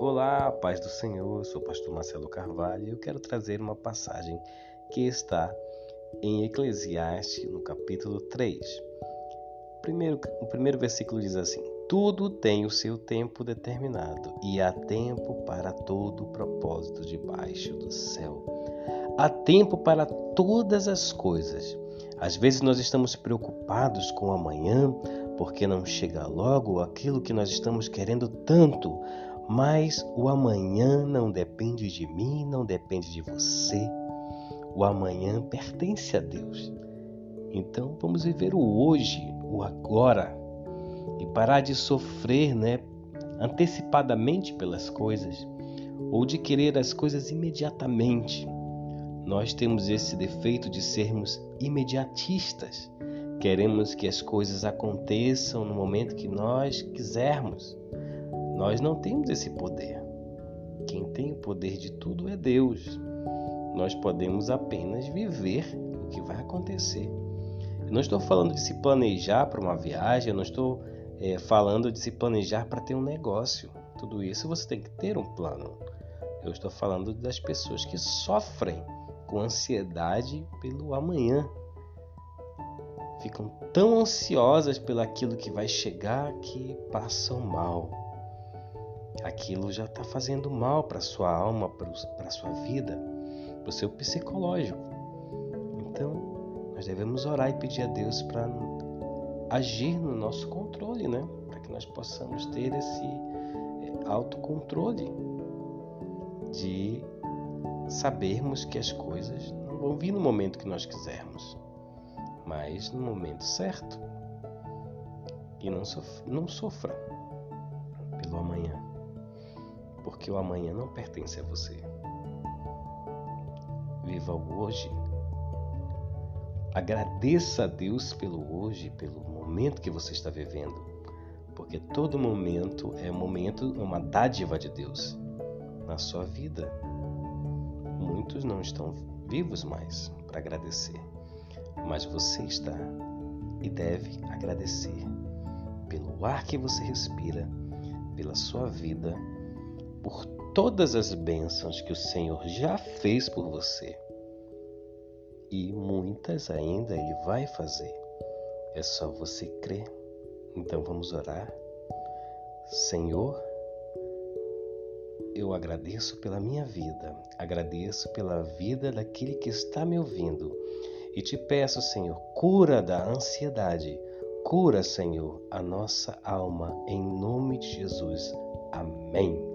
Olá, paz do Senhor, sou o pastor Marcelo Carvalho e eu quero trazer uma passagem que está em Eclesiastes, no capítulo 3. Primeiro, o primeiro versículo diz assim: Tudo tem o seu tempo determinado e há tempo para todo o propósito debaixo do céu. Há tempo para todas as coisas. Às vezes nós estamos preocupados com o amanhã porque não chega logo aquilo que nós estamos querendo tanto, mas o amanhã não depende de mim, não depende de você. O amanhã pertence a Deus. Então vamos viver o hoje, o agora e parar de sofrer, né, antecipadamente pelas coisas ou de querer as coisas imediatamente. Nós temos esse defeito de sermos imediatistas. Queremos que as coisas aconteçam no momento que nós quisermos. Nós não temos esse poder. Quem tem o poder de tudo é Deus. Nós podemos apenas viver o que vai acontecer. Eu não estou falando de se planejar para uma viagem, eu não estou é, falando de se planejar para ter um negócio. Tudo isso você tem que ter um plano. Eu estou falando das pessoas que sofrem com ansiedade pelo amanhã. Ficam tão ansiosas pelo aquilo que vai chegar que passam mal aquilo já está fazendo mal para sua alma, para sua vida, para o seu psicológico. Então, nós devemos orar e pedir a Deus para agir no nosso controle, né? Para que nós possamos ter esse é, autocontrole de sabermos que as coisas não vão vir no momento que nós quisermos, mas no momento certo. E não, sof não sofra porque o amanhã não pertence a você. Viva o hoje. Agradeça a Deus pelo hoje, pelo momento que você está vivendo, porque todo momento é um momento, uma dádiva de Deus na sua vida. Muitos não estão vivos mais para agradecer, mas você está e deve agradecer pelo ar que você respira, pela sua vida por todas as bênçãos que o Senhor já fez por você. E muitas ainda Ele vai fazer. É só você crer. Então vamos orar. Senhor, eu agradeço pela minha vida, agradeço pela vida daquele que está me ouvindo e te peço, Senhor, cura da ansiedade, cura, Senhor, a nossa alma, em nome de Jesus. Amém.